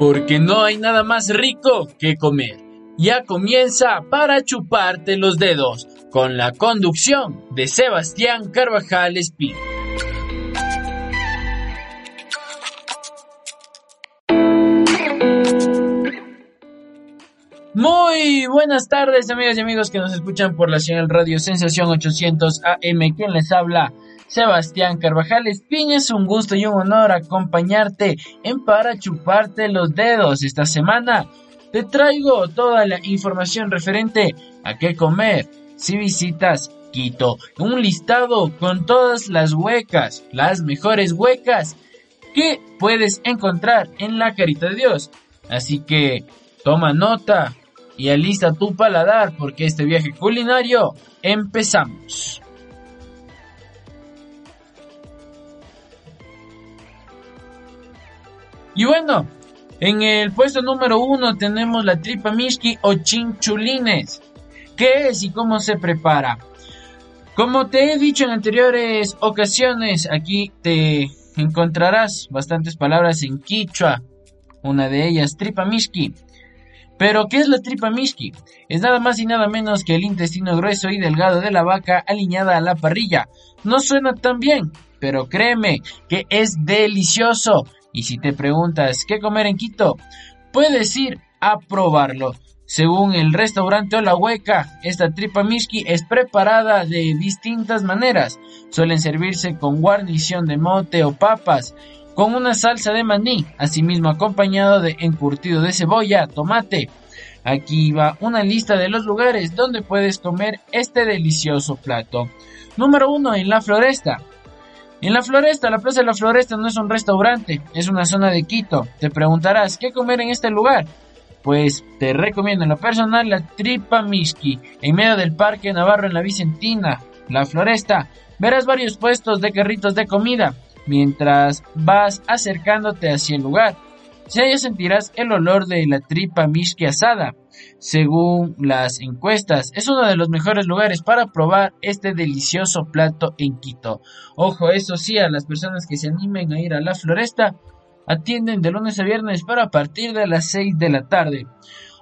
porque no hay nada más rico que comer. Ya comienza para chuparte los dedos, con la conducción de Sebastián Carvajal Espín. Muy buenas tardes, amigas y amigos que nos escuchan por la señal Radio Sensación 800 AM. Quien les habla, Sebastián Carvajal Espín. Es un gusto y un honor acompañarte en Para Chuparte los Dedos. Esta semana te traigo toda la información referente a qué comer si visitas Quito. Un listado con todas las huecas, las mejores huecas que puedes encontrar en la Carita de Dios. Así que toma nota, y alista tu paladar porque este viaje culinario empezamos. Y bueno, en el puesto número uno tenemos la tripa mishki o chinchulines. ¿Qué es y cómo se prepara? Como te he dicho en anteriores ocasiones, aquí te encontrarás bastantes palabras en quichua. Una de ellas, tripa mishki, pero, ¿qué es la tripa mishki? Es nada más y nada menos que el intestino grueso y delgado de la vaca alineada a la parrilla. No suena tan bien, pero créeme que es delicioso. Y si te preguntas qué comer en Quito, puedes ir a probarlo. Según el restaurante o la hueca, esta tripa mishki es preparada de distintas maneras. Suelen servirse con guarnición de mote o papas, con una salsa de maní, asimismo acompañado de encurtido de cebolla, tomate. Aquí va una lista de los lugares donde puedes comer este delicioso plato. Número 1 en la floresta. En la floresta, la Plaza de la Floresta no es un restaurante, es una zona de Quito. Te preguntarás, ¿qué comer en este lugar? Pues te recomiendo en lo personal la tripa miski, en medio del Parque Navarro en la Vicentina, la Floresta. Verás varios puestos de carritos de comida mientras vas acercándote hacia el lugar. Ya sentirás el olor de la tripa mishki asada. Según las encuestas, es uno de los mejores lugares para probar este delicioso plato en Quito. Ojo, eso sí, a las personas que se animen a ir a la floresta, atienden de lunes a viernes, pero a partir de las 6 de la tarde.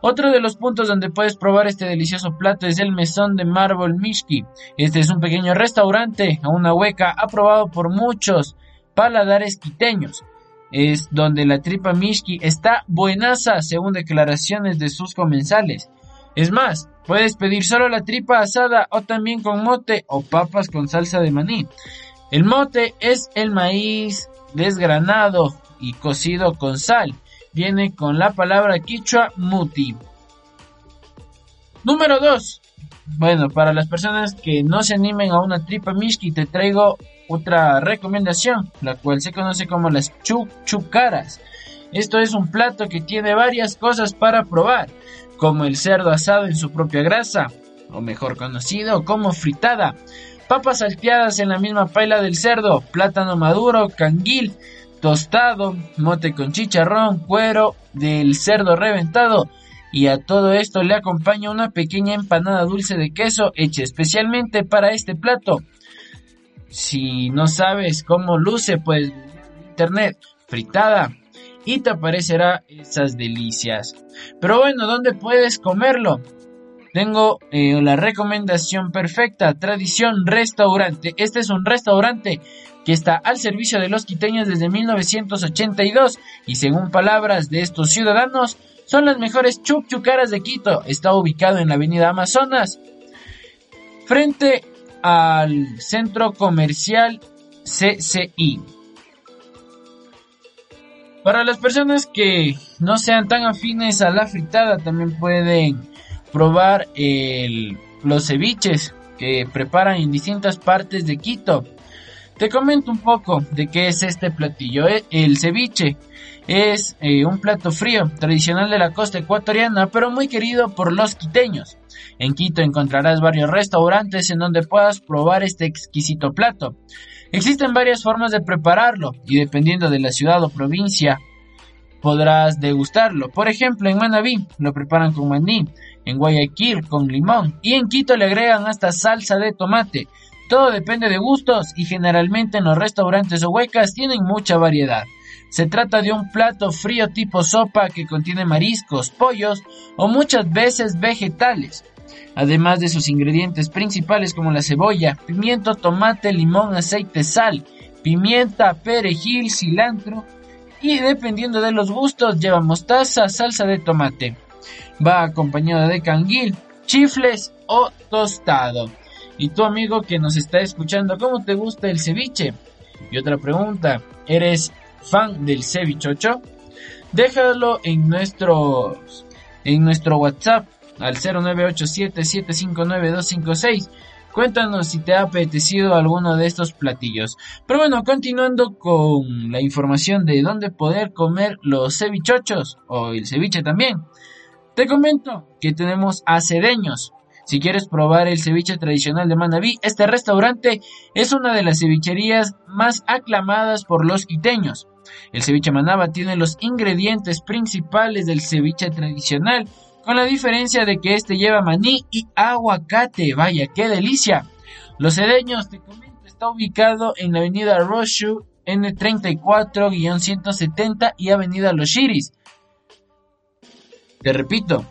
Otro de los puntos donde puedes probar este delicioso plato es el mesón de Marble Mishki. Este es un pequeño restaurante a una hueca aprobado por muchos paladares quiteños. Es donde la tripa Mishki está buenaza según declaraciones de sus comensales. Es más, puedes pedir solo la tripa asada o también con mote o papas con salsa de maní. El mote es el maíz desgranado y cocido con sal. Viene con la palabra quichua muti. Número 2. Bueno, para las personas que no se animen a una tripa mishki, te traigo otra recomendación, la cual se conoce como las chuchucaras. Esto es un plato que tiene varias cosas para probar, como el cerdo asado en su propia grasa, o mejor conocido como fritada, papas salteadas en la misma paila del cerdo, plátano maduro, canguil, tostado, mote con chicharrón, cuero del cerdo reventado, y a todo esto le acompaña una pequeña empanada dulce de queso hecha especialmente para este plato. Si no sabes cómo luce, pues internet fritada y te aparecerá esas delicias. Pero bueno, ¿dónde puedes comerlo? Tengo eh, la recomendación perfecta, Tradición Restaurante. Este es un restaurante que está al servicio de los quiteños desde 1982 y según palabras de estos ciudadanos, son las mejores chuchucaras de Quito. Está ubicado en la avenida Amazonas, frente al centro comercial CCI. Para las personas que no sean tan afines a la fritada, también pueden probar los ceviches que preparan en distintas partes de Quito. Te comento un poco de qué es este platillo. Eh, el ceviche es eh, un plato frío tradicional de la costa ecuatoriana, pero muy querido por los quiteños. En Quito encontrarás varios restaurantes en donde puedas probar este exquisito plato. Existen varias formas de prepararlo y dependiendo de la ciudad o provincia podrás degustarlo. Por ejemplo, en Manabí lo preparan con maní, en Guayaquil con limón y en Quito le agregan hasta salsa de tomate. Todo depende de gustos y generalmente en los restaurantes o huecas tienen mucha variedad. Se trata de un plato frío tipo sopa que contiene mariscos, pollos o muchas veces vegetales, además de sus ingredientes principales como la cebolla, pimiento, tomate, limón, aceite, sal, pimienta, perejil, cilantro y dependiendo de los gustos lleva mostaza, salsa de tomate. Va acompañado de canguil, chifles o tostado. Y tu amigo que nos está escuchando, ¿cómo te gusta el ceviche? Y otra pregunta, ¿eres fan del cevichocho? Déjalo en nuestro, en nuestro WhatsApp al 0987-759-256. Cuéntanos si te ha apetecido alguno de estos platillos. Pero bueno, continuando con la información de dónde poder comer los cevichochos o el ceviche también. Te comento que tenemos a Cedeños, si quieres probar el ceviche tradicional de Manabí, este restaurante es una de las cevicherías más aclamadas por los quiteños. El ceviche Manaba tiene los ingredientes principales del ceviche tradicional, con la diferencia de que este lleva maní y aguacate. Vaya, qué delicia. Los cedeños, te comento, está ubicado en la avenida Roshu N34-170 y avenida Los Chiris. Te repito,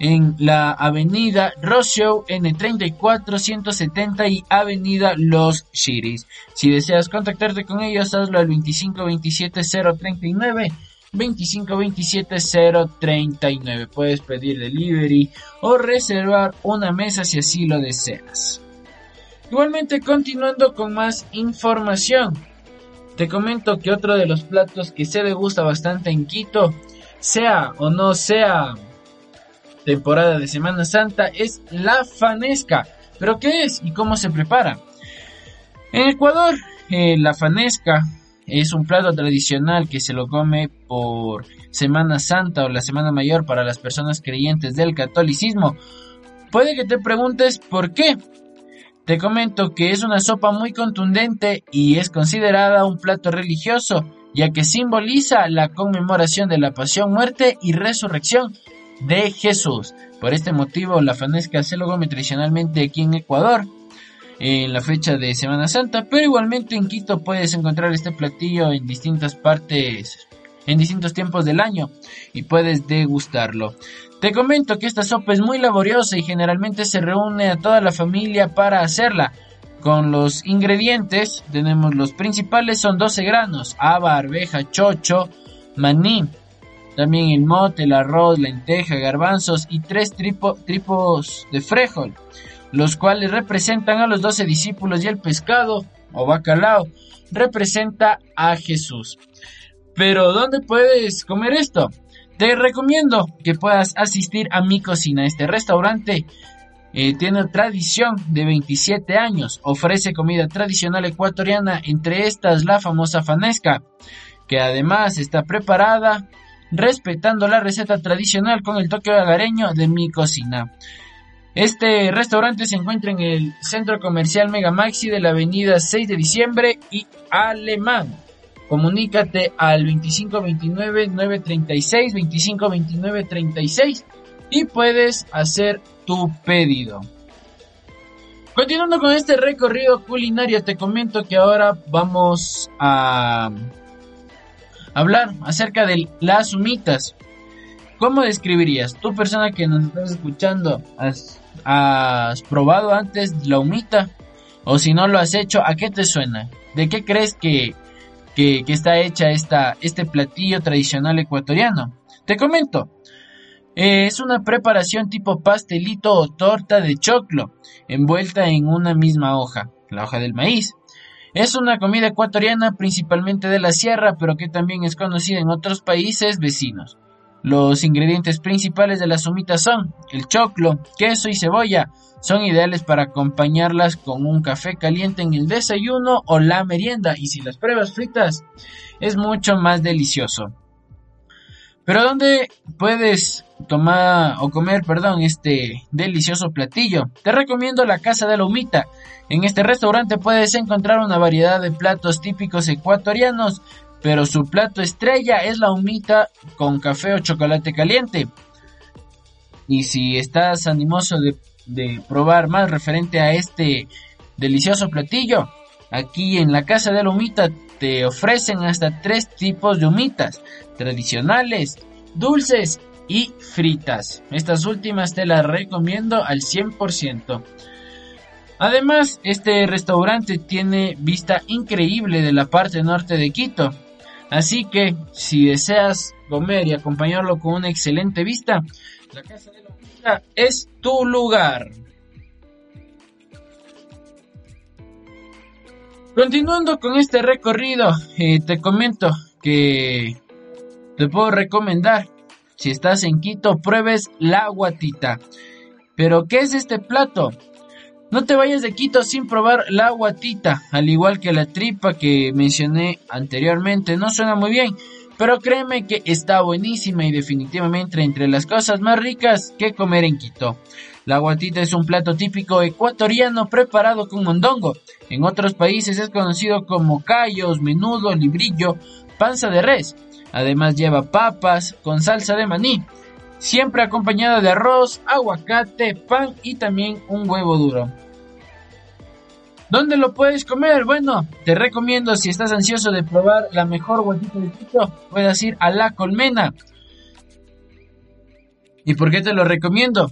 en la avenida Rossio N34 170 y avenida Los Chiris. Si deseas contactarte con ellos, hazlo al 2527 039 2527 039. Puedes pedir delivery o reservar una mesa si así lo deseas. Igualmente, continuando con más información, te comento que otro de los platos que se degusta bastante en Quito, sea o no sea temporada de Semana Santa es la fanesca. ¿Pero qué es y cómo se prepara? En Ecuador, eh, la fanesca es un plato tradicional que se lo come por Semana Santa o la Semana Mayor para las personas creyentes del catolicismo. Puede que te preguntes por qué. Te comento que es una sopa muy contundente y es considerada un plato religioso, ya que simboliza la conmemoración de la pasión, muerte y resurrección de Jesús. Por este motivo, la fanesca se lo come tradicionalmente aquí en Ecuador en la fecha de Semana Santa, pero igualmente en Quito puedes encontrar este platillo en distintas partes, en distintos tiempos del año y puedes degustarlo. Te comento que esta sopa es muy laboriosa y generalmente se reúne a toda la familia para hacerla. Con los ingredientes tenemos los principales son 12 granos, haba, arveja, chocho, maní, también el mote, el arroz, lenteja, garbanzos y tres tripos de frijol, los cuales representan a los doce discípulos y el pescado o bacalao representa a Jesús. Pero ¿dónde puedes comer esto? Te recomiendo que puedas asistir a mi cocina. Este restaurante eh, tiene tradición de 27 años. Ofrece comida tradicional ecuatoriana, entre estas la famosa fanesca, que además está preparada respetando la receta tradicional con el toque hogareño de mi cocina. Este restaurante se encuentra en el centro comercial Mega Maxi de la avenida 6 de diciembre y Alemán. Comunícate al 2529-936, 2529-36 y puedes hacer tu pedido. Continuando con este recorrido culinario, te comento que ahora vamos a hablar acerca de las humitas. ¿Cómo describirías? Tu persona que nos estás escuchando, ¿has, probado antes la humita? O si no lo has hecho, ¿a qué te suena? ¿De qué crees que, que, está hecha esta, este platillo tradicional ecuatoriano? Te comento. Es una preparación tipo pastelito o torta de choclo, envuelta en una misma hoja, la hoja del maíz. Es una comida ecuatoriana principalmente de la sierra, pero que también es conocida en otros países vecinos. Los ingredientes principales de las humitas son el choclo, queso y cebolla. Son ideales para acompañarlas con un café caliente en el desayuno o la merienda y si las pruebas fritas es mucho más delicioso. Pero ¿dónde puedes tomar o comer, perdón, este delicioso platillo? Te recomiendo la Casa de la Humita. En este restaurante puedes encontrar una variedad de platos típicos ecuatorianos, pero su plato estrella es la humita con café o chocolate caliente. Y si estás animoso de, de probar más referente a este delicioso platillo, Aquí en la casa de la humita te ofrecen hasta tres tipos de humitas, tradicionales, dulces y fritas. Estas últimas te las recomiendo al 100%. Además, este restaurante tiene vista increíble de la parte norte de Quito. Así que, si deseas comer y acompañarlo con una excelente vista, la Casa de la Humita es tu lugar. Continuando con este recorrido, eh, te comento que te puedo recomendar, si estás en Quito, pruebes la guatita. Pero, ¿qué es este plato? No te vayas de Quito sin probar la guatita, al igual que la tripa que mencioné anteriormente. No suena muy bien, pero créeme que está buenísima y definitivamente entre las cosas más ricas que comer en Quito. La guatita es un plato típico ecuatoriano preparado con mondongo. En otros países es conocido como callos, menudo, librillo, panza de res. Además lleva papas con salsa de maní, siempre acompañada de arroz, aguacate, pan y también un huevo duro. ¿Dónde lo puedes comer? Bueno, te recomiendo si estás ansioso de probar la mejor guatita de Quito, puedes ir a La Colmena. ¿Y por qué te lo recomiendo?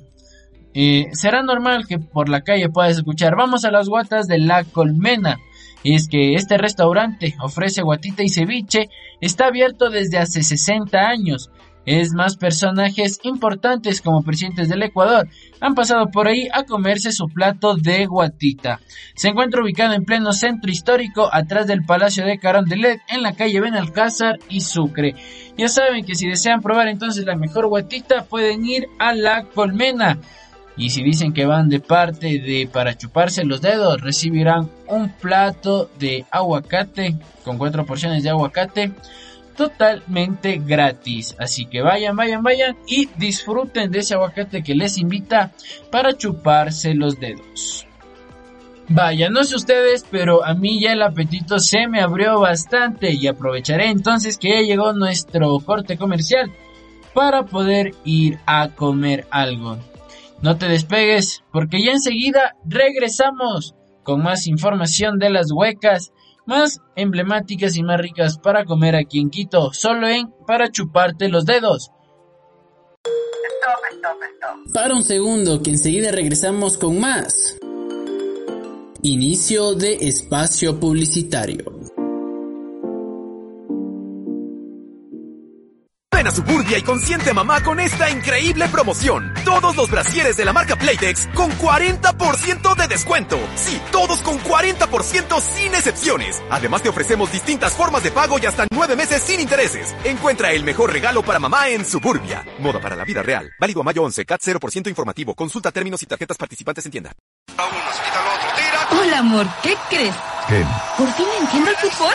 Eh, será normal que por la calle puedas escuchar, vamos a las guatas de la colmena. Es que este restaurante ofrece guatita y ceviche, está abierto desde hace 60 años. Es más personajes importantes como presidentes del Ecuador han pasado por ahí a comerse su plato de guatita. Se encuentra ubicado en pleno centro histórico atrás del Palacio de Carondelet en la calle Benalcázar y Sucre. Ya saben que si desean probar entonces la mejor guatita pueden ir a la colmena. Y si dicen que van de parte de para chuparse los dedos, recibirán un plato de aguacate con cuatro porciones de aguacate totalmente gratis. Así que vayan, vayan, vayan y disfruten de ese aguacate que les invita para chuparse los dedos. Vaya, no sé ustedes, pero a mí ya el apetito se me abrió bastante y aprovecharé entonces que ya llegó nuestro corte comercial para poder ir a comer algo. No te despegues porque ya enseguida regresamos con más información de las huecas más emblemáticas y más ricas para comer aquí en Quito, solo en para chuparte los dedos. Para un segundo que enseguida regresamos con más. Inicio de espacio publicitario. A Suburbia y consiente mamá con esta increíble promoción. Todos los brasieres de la marca Playtex con 40% de descuento. Sí, todos con 40% sin excepciones. Además te ofrecemos distintas formas de pago y hasta nueve meses sin intereses. Encuentra el mejor regalo para mamá en Suburbia. Moda para la vida real. Válido a mayo 11, CAT 0% informativo. Consulta términos y tarjetas participantes en tienda. Hola, amor, ¿qué crees? ¿Qué? ¿Por fin entiendo el fútbol?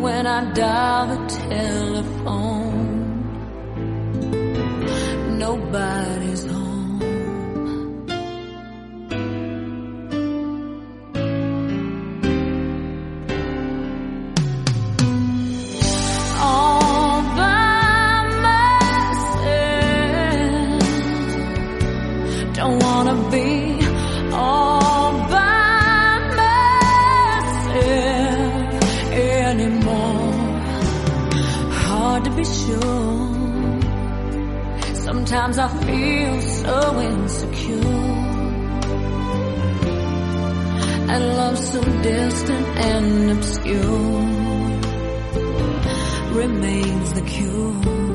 When I dial the telephone, nobody's home. So insecure. And love so distant and obscure remains the cure.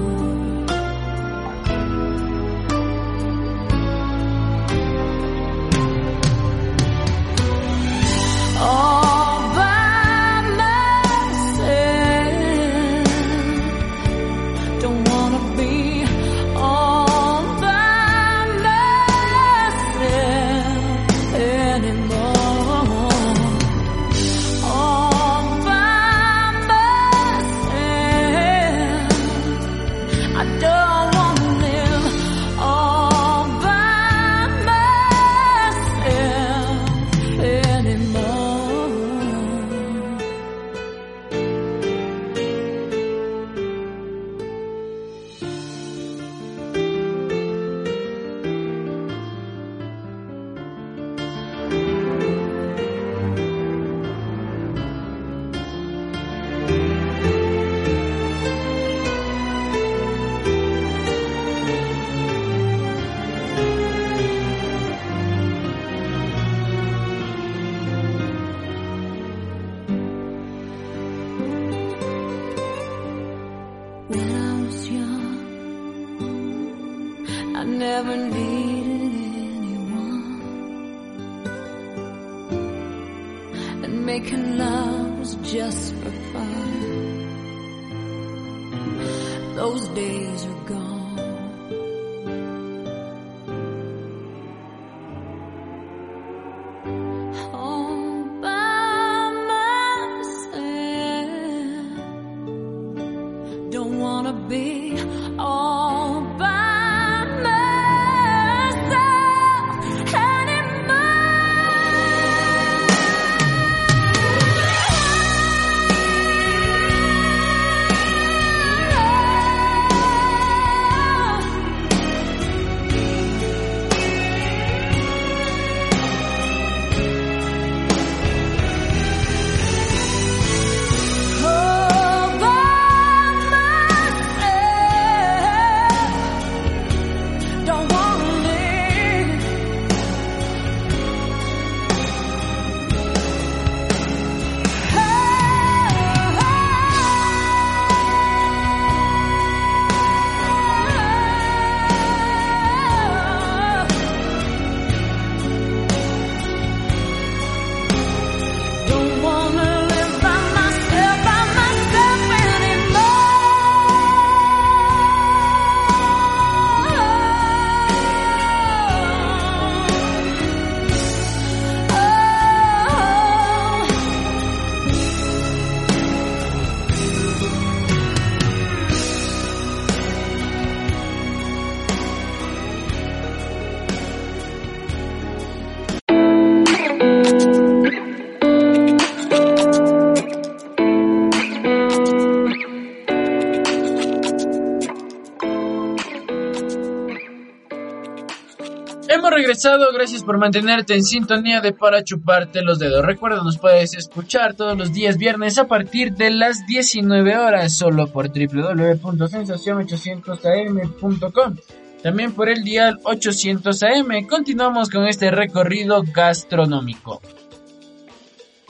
Gracias por mantenerte en sintonía de Para Chuparte los Dedos. Recuerda, nos puedes escuchar todos los días viernes a partir de las 19 horas, solo por www.sensacion800am.com. También por el dial 800 AM. Continuamos con este recorrido gastronómico.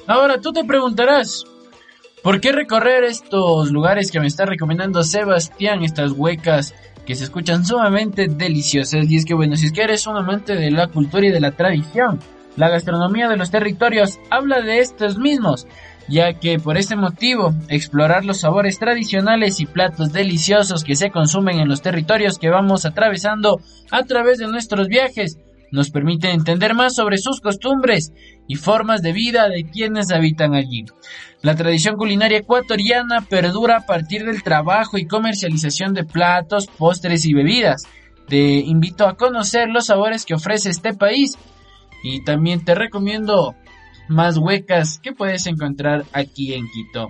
Ahora tú te preguntarás, ¿por qué recorrer estos lugares que me está recomendando Sebastián, estas huecas que se escuchan sumamente deliciosas? Y es que bueno, si es que eres un amante de la cultura y de la tradición, la gastronomía de los territorios habla de estos mismos, ya que por este motivo explorar los sabores tradicionales y platos deliciosos que se consumen en los territorios que vamos atravesando a través de nuestros viajes nos permite entender más sobre sus costumbres y formas de vida de quienes habitan allí. La tradición culinaria ecuatoriana perdura a partir del trabajo y comercialización de platos, postres y bebidas, te invito a conocer los sabores que ofrece este país y también te recomiendo más huecas que puedes encontrar aquí en Quito.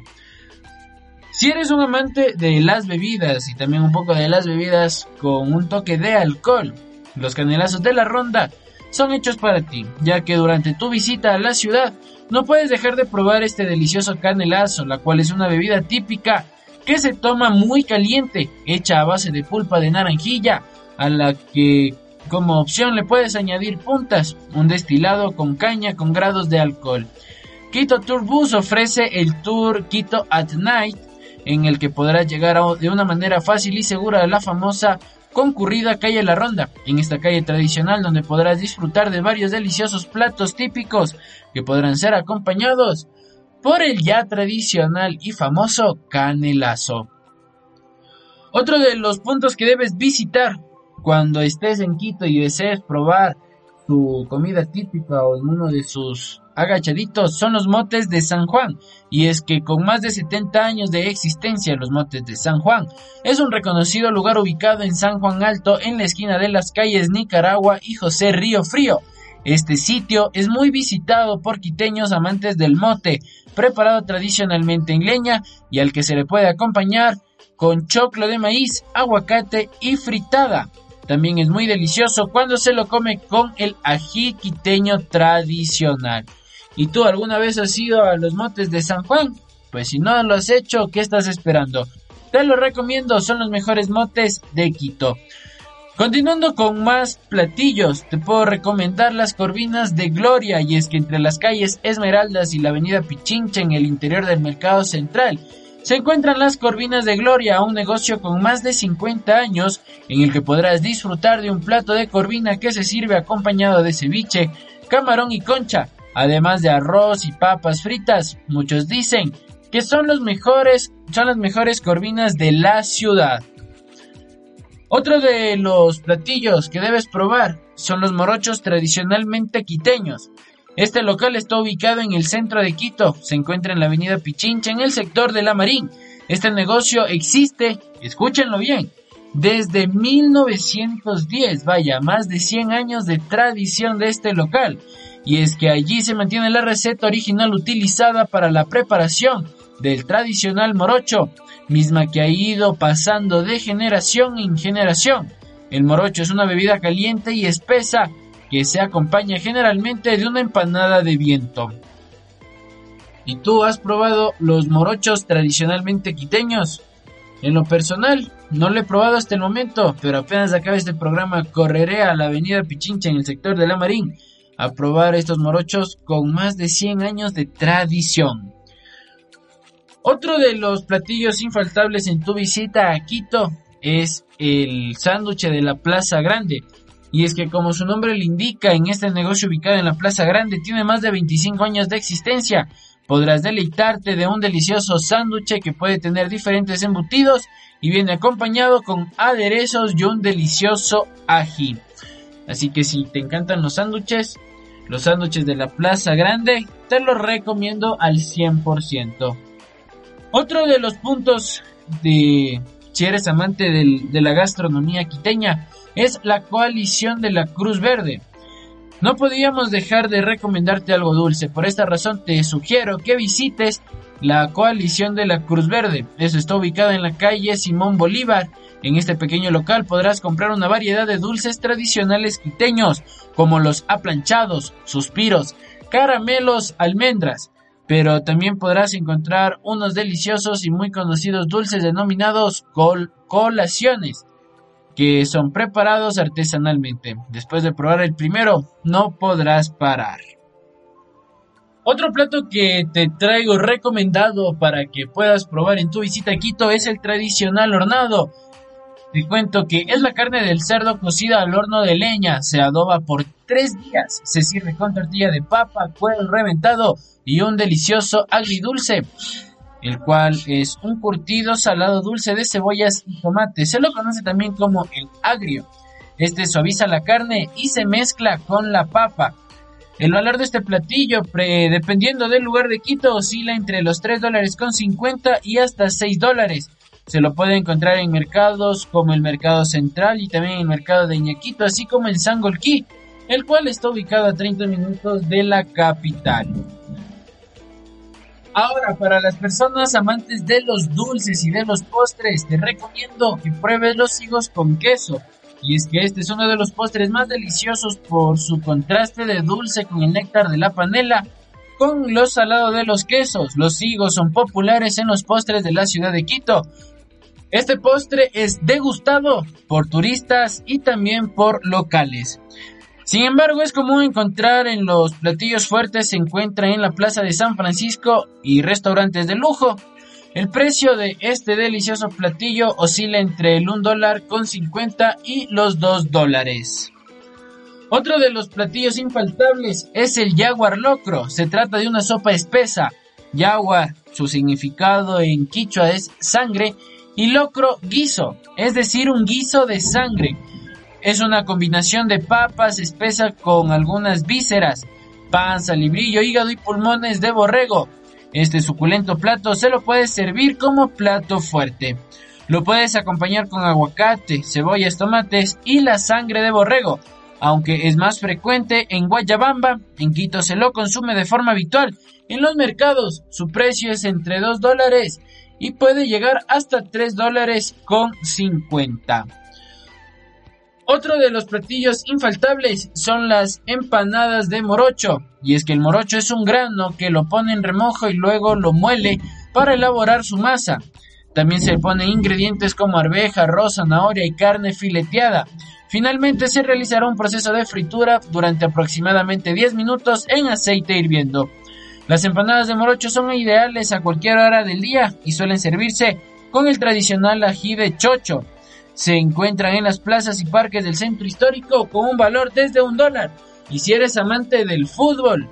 Si eres un amante de las bebidas y también un poco de las bebidas con un toque de alcohol, los canelazos de la ronda son hechos para ti, ya que durante tu visita a la ciudad no puedes dejar de probar este delicioso canelazo, la cual es una bebida típica que se toma muy caliente, hecha a base de pulpa de naranjilla, a la que como opción le puedes añadir puntas, un destilado con caña con grados de alcohol. Quito Tour Bus ofrece el Tour Quito at Night, en el que podrás llegar de una manera fácil y segura a la famosa concurrida calle La Ronda, en esta calle tradicional donde podrás disfrutar de varios deliciosos platos típicos que podrán ser acompañados por el ya tradicional y famoso canelazo. Otro de los puntos que debes visitar cuando estés en Quito y desees probar su comida típica o en uno de sus agachaditos son los motes de San Juan. Y es que con más de 70 años de existencia, los motes de San Juan es un reconocido lugar ubicado en San Juan Alto, en la esquina de las calles Nicaragua y José Río Frío. Este sitio es muy visitado por quiteños amantes del mote, preparado tradicionalmente en leña y al que se le puede acompañar con choclo de maíz, aguacate y fritada. También es muy delicioso cuando se lo come con el ají quiteño tradicional. ¿Y tú alguna vez has ido a los motes de San Juan? Pues si no lo has hecho, ¿qué estás esperando? Te lo recomiendo, son los mejores motes de Quito. Continuando con más platillos, te puedo recomendar las corvinas de Gloria y es que entre las calles Esmeraldas y la avenida Pichincha en el interior del mercado central se encuentran las Corvinas de Gloria, un negocio con más de 50 años en el que podrás disfrutar de un plato de corvina que se sirve acompañado de ceviche, camarón y concha, además de arroz y papas fritas. Muchos dicen que son los mejores, son las mejores corvinas de la ciudad. Otro de los platillos que debes probar son los morochos tradicionalmente quiteños. Este local está ubicado en el centro de Quito, se encuentra en la avenida Pichincha, en el sector de La Marín. Este negocio existe, escúchenlo bien, desde 1910, vaya, más de 100 años de tradición de este local. Y es que allí se mantiene la receta original utilizada para la preparación del tradicional morocho, misma que ha ido pasando de generación en generación. El morocho es una bebida caliente y espesa que se acompaña generalmente de una empanada de viento. ¿Y tú has probado los morochos tradicionalmente quiteños? En lo personal, no lo he probado hasta el momento, pero apenas acabe este programa correré a la avenida Pichincha en el sector de La Marín a probar estos morochos con más de 100 años de tradición. Otro de los platillos infaltables en tu visita a Quito es el sándwich de la Plaza Grande, y es que como su nombre le indica, en este negocio ubicado en la Plaza Grande tiene más de 25 años de existencia. Podrás deleitarte de un delicioso sándwich que puede tener diferentes embutidos y viene acompañado con aderezos y un delicioso ají. Así que si te encantan los sándwiches, los sándwiches de la Plaza Grande, te los recomiendo al 100%. Otro de los puntos de si eres amante de la gastronomía quiteña es la coalición de la Cruz Verde. No podíamos dejar de recomendarte algo dulce, por esta razón te sugiero que visites la coalición de la Cruz Verde. Eso está ubicado en la calle Simón Bolívar. En este pequeño local podrás comprar una variedad de dulces tradicionales quiteños, como los aplanchados, suspiros, caramelos, almendras. Pero también podrás encontrar unos deliciosos y muy conocidos dulces denominados colaciones que son preparados artesanalmente. Después de probar el primero, no podrás parar. Otro plato que te traigo recomendado para que puedas probar en tu visita a Quito es el tradicional hornado. Te cuento que es la carne del cerdo cocida al horno de leña, se adoba por tres días, se sirve con tortilla de papa, cuero reventado y un delicioso agridulce el cual es un curtido salado dulce de cebollas y tomate. Se lo conoce también como el agrio. Este suaviza la carne y se mezcla con la papa. El valor de este platillo, dependiendo del lugar de Quito, oscila entre los 3 dólares con 50 y hasta 6 dólares. Se lo puede encontrar en mercados como el Mercado Central y también el Mercado de Iñaquito, así como en Sangolquí, el cual está ubicado a 30 minutos de la capital. Ahora, para las personas amantes de los dulces y de los postres, te recomiendo que pruebes los higos con queso. Y es que este es uno de los postres más deliciosos por su contraste de dulce con el néctar de la panela con lo salado de los quesos. Los higos son populares en los postres de la ciudad de Quito. Este postre es degustado por turistas y también por locales. Sin embargo, es común encontrar en los platillos fuertes se encuentra en la Plaza de San Francisco y restaurantes de lujo. El precio de este delicioso platillo oscila entre el 1 dólar con 50 y los 2 dólares. Otro de los platillos infaltables es el jaguar locro. Se trata de una sopa espesa. Jaguar, su significado en quichua es sangre, y locro guiso, es decir, un guiso de sangre. Es una combinación de papas espesa con algunas vísceras, panza, librillo, hígado y pulmones de borrego. Este suculento plato se lo puedes servir como plato fuerte. Lo puedes acompañar con aguacate, cebollas, tomates y la sangre de borrego. Aunque es más frecuente en Guayabamba, en Quito se lo consume de forma habitual. En los mercados su precio es entre 2 dólares y puede llegar hasta 3 dólares con 50. Otro de los platillos infaltables son las empanadas de morocho, y es que el morocho es un grano que lo pone en remojo y luego lo muele para elaborar su masa. También se le ponen ingredientes como arveja, arroz, zanahoria y carne fileteada. Finalmente se realizará un proceso de fritura durante aproximadamente 10 minutos en aceite hirviendo. Las empanadas de morocho son ideales a cualquier hora del día y suelen servirse con el tradicional ají de chocho, se encuentran en las plazas y parques del centro histórico con un valor desde un dólar. Y si eres amante del fútbol,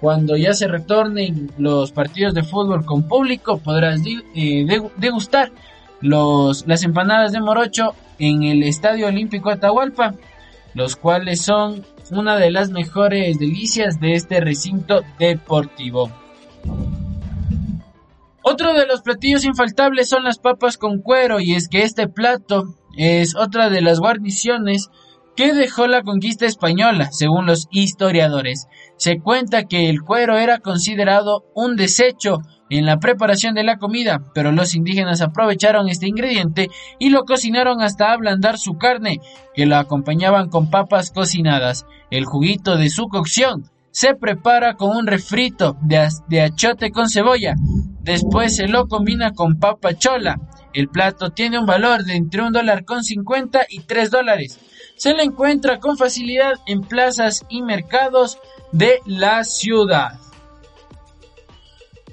cuando ya se retornen los partidos de fútbol con público, podrás eh, degustar los, las empanadas de morocho en el Estadio Olímpico Atahualpa, los cuales son una de las mejores delicias de este recinto deportivo. Otro de los platillos infaltables son las papas con cuero y es que este plato es otra de las guarniciones que dejó la conquista española, según los historiadores. Se cuenta que el cuero era considerado un desecho en la preparación de la comida, pero los indígenas aprovecharon este ingrediente y lo cocinaron hasta ablandar su carne, que lo acompañaban con papas cocinadas. El juguito de su cocción se prepara con un refrito de, achote con cebolla. Después se lo combina con papa chola. El plato tiene un valor de entre un dólar con 50 y 3 dólares. Se lo encuentra con facilidad en plazas y mercados de la ciudad.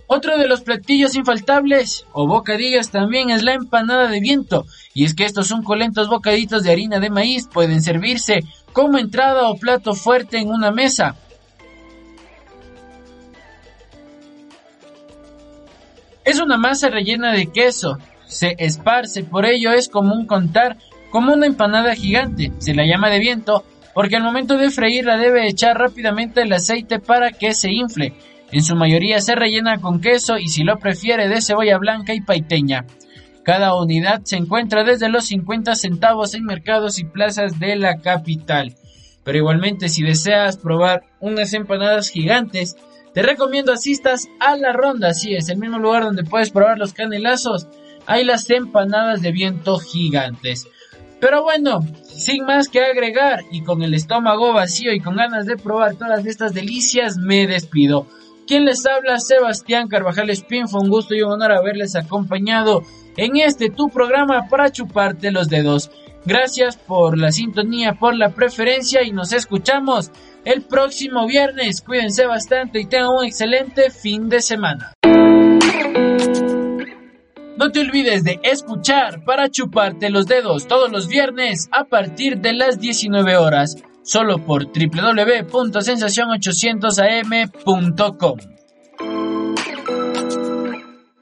Otro de los platillos infaltables o bocadillas también es la empanada de viento. Y es que estos suculentos bocaditos de harina de maíz pueden servirse como entrada o plato fuerte en una mesa. Es una masa rellena de queso. Se esparce, por ello es común contar como una empanada gigante. Se la llama de viento porque al momento de freírla debe echar rápidamente el aceite para que se infle. En su mayoría se rellena con queso y si lo prefiere de cebolla blanca y paiteña. Cada unidad se encuentra desde los 50 centavos en mercados y plazas de la capital. Pero igualmente si deseas probar unas empanadas gigantes, te recomiendo asistas a la ronda, así es, el mismo lugar donde puedes probar los canelazos. Hay las empanadas de viento gigantes. Pero bueno, sin más que agregar y con el estómago vacío y con ganas de probar todas estas delicias, me despido. Quien les habla, Sebastián Carvajal Espín, fue un gusto y un honor haberles acompañado en este tu programa para chuparte los dedos. Gracias por la sintonía, por la preferencia y nos escuchamos el próximo viernes. Cuídense bastante y tengan un excelente fin de semana. No te olvides de escuchar para chuparte los dedos todos los viernes a partir de las 19 horas, solo por www.sensacion800am.com.